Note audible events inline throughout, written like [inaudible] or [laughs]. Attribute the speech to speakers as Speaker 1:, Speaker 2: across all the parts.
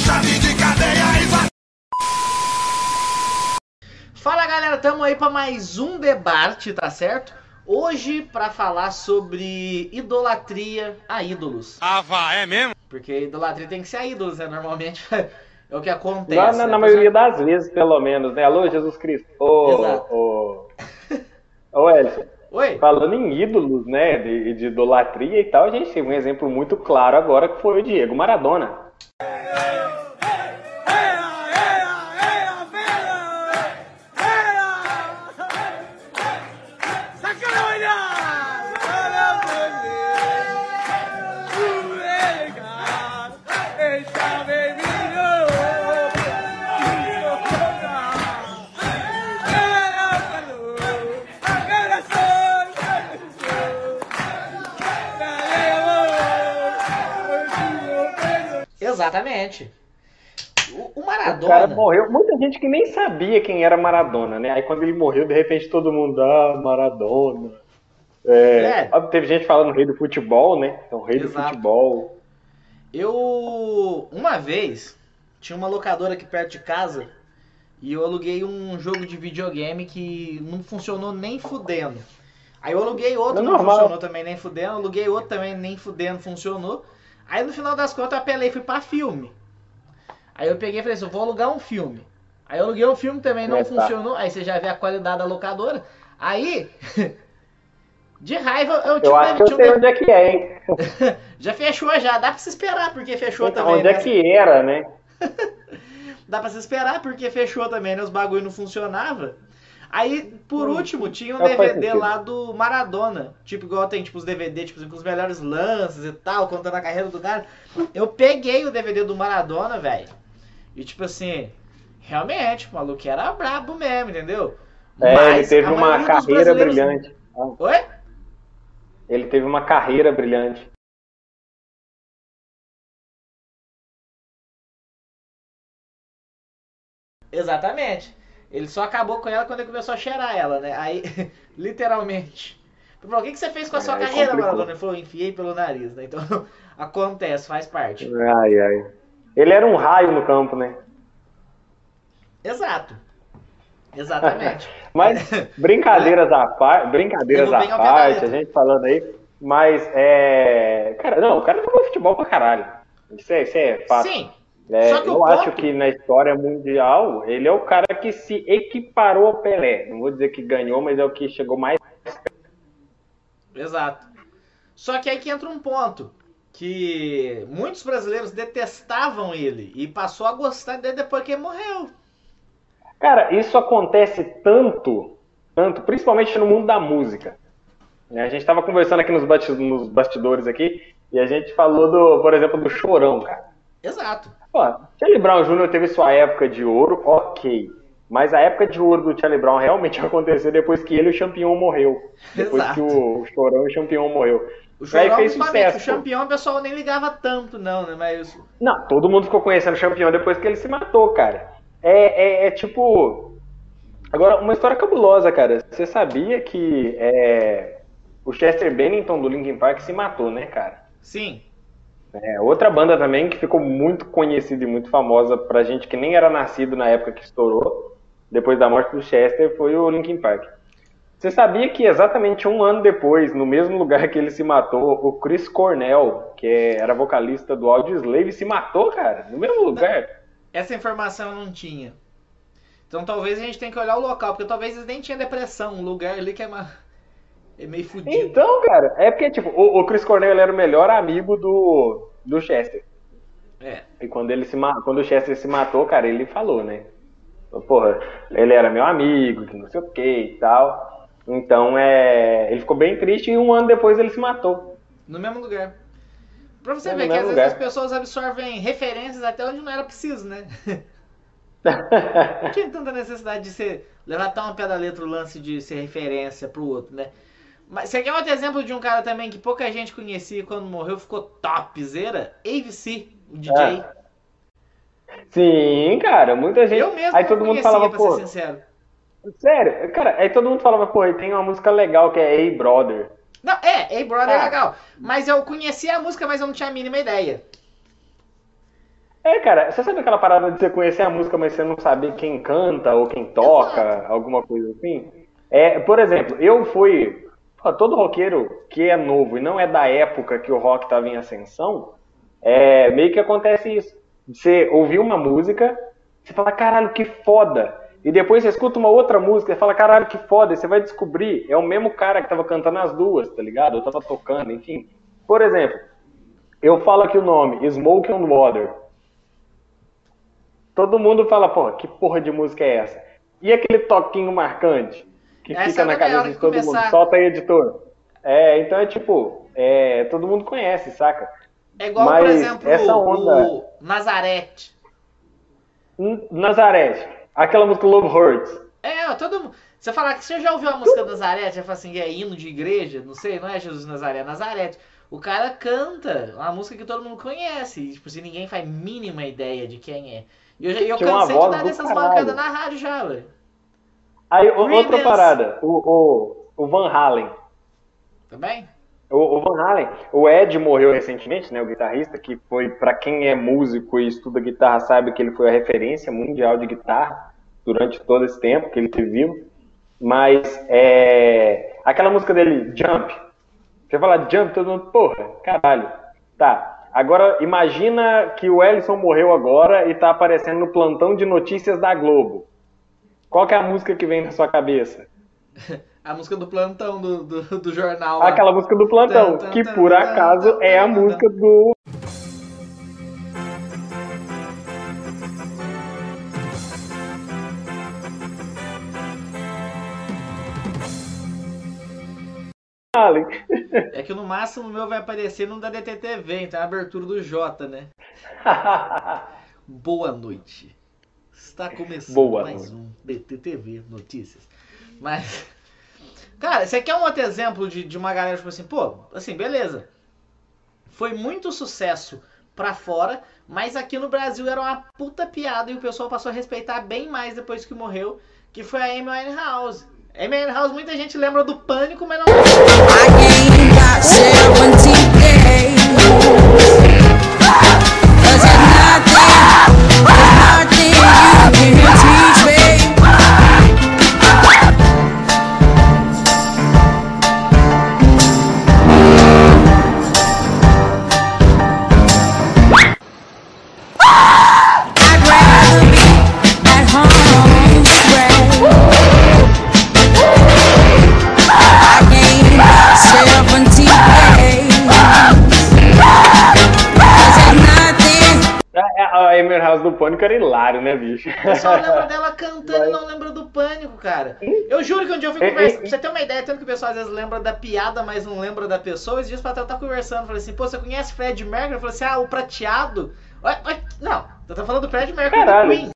Speaker 1: chave de cadeia e vai.
Speaker 2: Fala galera, tamo aí pra mais um debate, tá certo? Hoje pra falar sobre idolatria a ídolos.
Speaker 3: Ah, vá, é mesmo?
Speaker 2: Porque idolatria tem que ser a ídolos, né? Normalmente [laughs] é o que acontece.
Speaker 4: Na, na,
Speaker 2: né?
Speaker 4: na maioria das vezes, pelo menos, né? Alô, Jesus Cristo. Ô,
Speaker 2: Exato.
Speaker 4: ô, [laughs] ô, Elcio,
Speaker 2: Oi?
Speaker 4: falando em ídolos, né, de, de idolatria e tal, a gente tem um exemplo muito claro agora que foi o Diego Maradona.
Speaker 2: Exatamente. O, o
Speaker 4: O cara
Speaker 2: Maradona.
Speaker 4: morreu, muita gente que nem sabia quem era Maradona, né? Aí quando ele morreu, de repente todo mundo, ah, Maradona. É,
Speaker 2: É.
Speaker 4: Teve gente falando rei do futebol, né? Então, rei do
Speaker 2: Exato.
Speaker 4: futebol.
Speaker 2: Eu. Uma vez, tinha uma locadora aqui perto de casa e eu aluguei um jogo de videogame que não funcionou nem fudendo. Aí eu aluguei outro,
Speaker 4: É
Speaker 2: não
Speaker 4: normal.
Speaker 2: funcionou também nem fudendo. Aluguei outro também, nem fudendo, funcionou. Aí no final das contas eu apelei e fui pra filme. Aí eu peguei e falei assim: eu vou alugar um filme. Aí eu aluguei um filme também, não
Speaker 4: É, tá.
Speaker 2: funcionou. Aí você já vê a qualidade da locadora. Aí. [laughs] De raiva, eu, tinha
Speaker 4: Eu
Speaker 2: um
Speaker 4: acho que eu
Speaker 2: um
Speaker 4: sei onde é que é, hein? [laughs]
Speaker 2: Já fechou já, dá pra se esperar, porque fechou
Speaker 4: Então,
Speaker 2: também.
Speaker 4: onde é
Speaker 2: né?
Speaker 4: que era, né? [laughs]
Speaker 2: Dá pra se esperar, porque fechou também, né? Os bagulho não funcionava. Aí, por último, tinha um
Speaker 4: não faz
Speaker 2: DVD lá do Maradona. Tipo, igual tem tipo, os DVD, tipo, com os melhores lances e tal, contando a carreira do cara. Eu peguei o DVD do Maradona, velho. E tipo assim, realmente, o maluco era brabo mesmo, entendeu?
Speaker 4: É, ele
Speaker 2: Mas
Speaker 4: teve
Speaker 2: a
Speaker 4: uma carreira
Speaker 2: brasileiros-
Speaker 4: brilhante.
Speaker 2: Oi?
Speaker 4: Ele teve uma carreira brilhante.
Speaker 2: Exatamente. Ele só acabou com ela quando ele começou a cheirar ela, né? Aí, [laughs] literalmente. Ele falou, o que, que você fez com a sua
Speaker 4: Aí
Speaker 2: carreira. Maradona? Ele falou, enfiei pelo nariz, né? Então, [laughs] acontece, faz parte.
Speaker 4: Ai, ai. Ele era um raio no campo, né?
Speaker 2: Exato. Exatamente. [laughs]
Speaker 4: Mas brincadeiras à parte, brincadeiras à parte, a gente falando aí, mas é. Cara, não, o cara jogou futebol pra caralho. Isso é, isso é fato.
Speaker 2: Sim,
Speaker 4: É, eu acho que na história mundial, ele é o cara que se equiparou ao Pelé. Não vou dizer que ganhou, mas é o que chegou mais.
Speaker 2: exato. Só que aí que entra um ponto. Que muitos brasileiros detestavam ele e passou a gostar dele depois que ele morreu.
Speaker 4: Cara, isso acontece tanto, tanto, principalmente no mundo da música. A gente estava conversando aqui nos bastidores aqui e a gente falou do, por exemplo, do Chorão, cara.
Speaker 2: Exato.
Speaker 4: Pô, Charlie Brown Jr. teve sua época de ouro, ok. Mas a época de ouro do Charlie Brown realmente [laughs] aconteceu depois que ele e o Champion morreu. Depois
Speaker 2: Exato.
Speaker 4: que o, o Chorão e o Champion morreu.
Speaker 2: O Chorão,
Speaker 4: fez sucesso,
Speaker 2: o campeão, o pessoal nem ligava tanto, não, né? Mas
Speaker 4: Não, todo mundo ficou conhecendo o Champion depois que ele se matou, cara. É, é, é tipo. Agora, uma história cabulosa, cara. Você sabia que é, o Chester Bennington do Linkin Park se matou, né, cara?
Speaker 2: sim,
Speaker 4: É, outra banda também que ficou muito conhecida e muito famosa pra gente que nem era nascido na época que estourou, depois da morte do Chester, foi o Linkin Park. Você sabia que exatamente um ano depois, no mesmo lugar que ele se matou, o Chris Cornell, que é- era vocalista do Audioslave, se matou, cara, no mesmo lugar.
Speaker 2: essa informação eu não tinha. Então talvez a gente tenha que olhar o local, porque talvez eles nem tinham depressão, um lugar ali que é, uma... é meio fudido.
Speaker 4: Então, cara, é porque, tipo, o, o Chris Cornell era o melhor amigo do, do Chester.
Speaker 2: É,
Speaker 4: E quando ele se quando o Chester se matou, cara, ele falou, né? Porra, ele era meu amigo, que não sei o que e tal. Então é. Ele ficou bem triste e um ano depois ele se matou.
Speaker 2: no mesmo lugar. Pra você
Speaker 4: É,
Speaker 2: ver que às
Speaker 4: mesmo
Speaker 2: vezes
Speaker 4: lugar.
Speaker 2: as pessoas absorvem referências até onde não era preciso, né? [laughs] Não tinha tanta necessidade de ser levar pé da letra o lance de ser referência pro outro, né? Mas você quer outro exemplo de um cara também que pouca gente conhecia e quando morreu ficou topzera? AVC, o DJ.
Speaker 4: Ah, Sim, cara, muita gente.
Speaker 2: Eu mesmo
Speaker 4: aí todo mundo falava,
Speaker 2: pra
Speaker 4: pô.
Speaker 2: ser sincero.
Speaker 4: Sério, cara, aí todo mundo falava, pô, tem uma música legal que é Hey Brother.
Speaker 2: Não, é, Hey Brother é
Speaker 4: Ah.
Speaker 2: legal. Mas eu conhecia a música, mas eu não tinha a mínima ideia.
Speaker 4: É, cara, você sabe aquela parada de você conhecer a música, mas você não saber quem canta ou quem toca,
Speaker 2: Exato.
Speaker 4: alguma coisa assim? É, por exemplo, eu fui. Todo roqueiro que é novo e não é da época que o rock estava em ascensão, é, meio que acontece isso. Você ouvir uma música, você fala, caralho, que foda. E depois você escuta uma outra música e fala, caralho, que foda. E você vai descobrir, é o mesmo cara que tava cantando as duas, tá ligado? Eu tava tocando, enfim. Por exemplo, eu falo aqui o nome, Smoke on Water. Todo mundo fala, pô, que porra de música é essa? E aquele toquinho marcante que
Speaker 2: Essa
Speaker 4: fica
Speaker 2: é
Speaker 4: na cabeça de todo
Speaker 2: começar.
Speaker 4: mundo? Solta aí, editor. É, então é tipo, é, todo mundo conhece, saca?
Speaker 2: É igual, por
Speaker 4: Mas
Speaker 2: exemplo,
Speaker 4: essa onda-
Speaker 2: o Nazareth.
Speaker 4: Nazareth, aquela música Love Hurts.
Speaker 2: É, todo mundo. Você falar que você já ouviu a música Nazareth, você fala assim, é hino de igreja, não sei, não é Jesus Nazaré, é Nazareth. O cara canta uma música que todo mundo conhece, e, tipo assim, ninguém faz mínima ideia de quem é. E eu, já- eu cansei de dar
Speaker 4: do
Speaker 2: dessas
Speaker 4: caralho.
Speaker 2: bancadas na rádio já, velho.
Speaker 4: Aí, outra parada, o, o, o Van Halen.
Speaker 2: Também?
Speaker 4: O, o Van Halen, o Ed morreu recentemente, né, o guitarrista, que foi, pra quem é músico e estuda guitarra, sabe que ele foi a referência mundial de guitarra durante todo esse tempo que ele esteve vivo. Mas, é, aquela música dele, Jump, você fala Jump, todo mundo, porra, caralho. Tá, agora imagina que o Ellison morreu agora e tá aparecendo no plantão de notícias da Globo. Qual que é a música que vem na sua cabeça? [laughs]
Speaker 2: A música do plantão do, do, do jornal. lá.
Speaker 4: Aquela música do plantão,
Speaker 2: Tan, tan,
Speaker 4: que por
Speaker 2: tan,
Speaker 4: acaso é a música do. [laughs]
Speaker 2: É que no máximo o meu vai aparecer no da DTTV, então é a abertura do Jota, né? [laughs] Boa noite. Está começando
Speaker 4: Boa
Speaker 2: mais um DTTV Notícias. Mas, cara, você quer um outro exemplo de, de uma galera, tipo assim, pô, assim, beleza. Foi muito sucesso pra fora, mas aqui no Brasil era uma puta piada e o pessoal passou a respeitar bem mais depois que morreu, que foi a Amy Winehouse. Amy Winehouse, muita gente lembra do Pânico, mas não
Speaker 4: A Amy House do Pânico era hilário, né, bicho?
Speaker 2: O pessoal [laughs] lembra dela cantando e não lembra do pânico, cara. Eu juro que um dia eu fui
Speaker 4: Ei,
Speaker 2: conversar.
Speaker 4: ei,
Speaker 2: Pra você ter uma ideia, tanto que o pessoal às vezes lembra da piada, mas não lembra da pessoa. Esses dias pra eu tava conversando, falei assim, pô, você conhece Fred Mercury? Eu falei assim, ah, o prateado. Ué, ué, Não, eu tô falando do Fred Mercury
Speaker 4: Caralho.
Speaker 2: do Queen.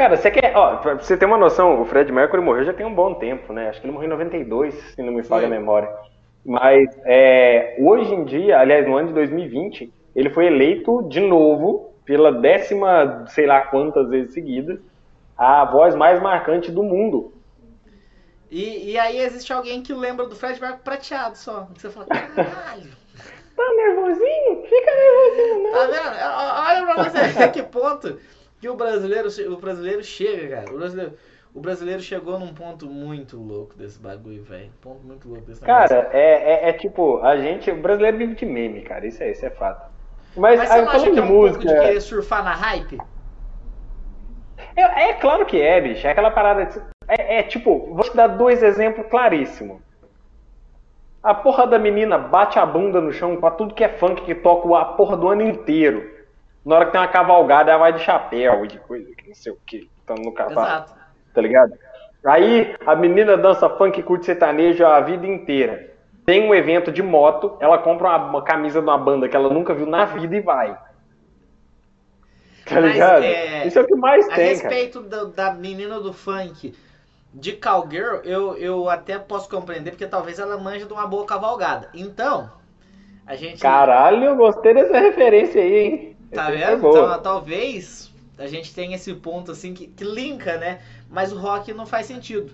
Speaker 4: Cara, você quer. Ó, pra você ter uma noção, o Fred Mercury morreu já tem um bom tempo, né? Acho que ele morreu em 92, se não me falha a memória. Mas é, hoje em dia, aliás, no ano de 2020, ele foi eleito de novo, pela décima, sei lá quantas vezes seguidas, a voz mais marcante do mundo.
Speaker 2: E, e aí existe alguém que lembra do Fred Mercury prateado só. Você fala, caralho.
Speaker 4: Tá nervosinho? Fica nervosinho, né?
Speaker 2: Tá vendo? Ó, Olha pra você até que ponto que o brasileiro, o brasileiro chega, cara. O brasileiro, o brasileiro chegou num ponto muito louco desse bagulho, velho. Ponto muito louco desse.
Speaker 4: Cara, é, é, é tipo, a gente, o brasileiro vive de meme, cara, isso é, isso é fato. Mas,
Speaker 2: Mas
Speaker 4: aí,
Speaker 2: você não acha que é um
Speaker 4: música,
Speaker 2: pouco de querer surfar na hype?
Speaker 4: é, é claro que é, bicho, é aquela parada, de, é, é tipo, vou te dar dois exemplos claríssimos. A porra da menina bate a bunda no chão pra tudo que é funk que toca a porra do ano inteiro. Na hora que tem uma cavalgada, ela vai de chapéu e de coisa, que não sei o que, tá no cavalo.
Speaker 2: Exato.
Speaker 4: tá ligado? Aí a menina dança funk e curte sertanejo a vida inteira. Tem um evento de moto, ela compra uma, uma camisa de uma banda que ela nunca viu na vida e vai. Tá
Speaker 2: Mas,
Speaker 4: ligado?
Speaker 2: é,
Speaker 4: Isso é o que mais
Speaker 2: A
Speaker 4: tem, cara.
Speaker 2: respeito do- da menina do funk de Cowgirl, eu, eu até posso compreender, porque talvez ela manja de uma boa cavalgada. Então, a gente.
Speaker 4: Caralho, eu gostei dessa referência aí, hein?
Speaker 2: Tá
Speaker 4: Essa
Speaker 2: vendo?
Speaker 4: boa.
Speaker 2: Então, talvez a gente tenha esse ponto assim que, que linka, né? Mas o rock não faz sentido.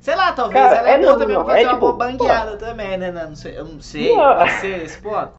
Speaker 2: Sei lá, talvez
Speaker 4: Cara,
Speaker 2: ela é,
Speaker 4: é
Speaker 2: boa
Speaker 4: não,
Speaker 2: também
Speaker 4: não, é
Speaker 2: uma
Speaker 4: tipo,
Speaker 2: boa bangueada também, né? Não sei, eu não sei,
Speaker 4: Não.
Speaker 2: pode ser esse ponto.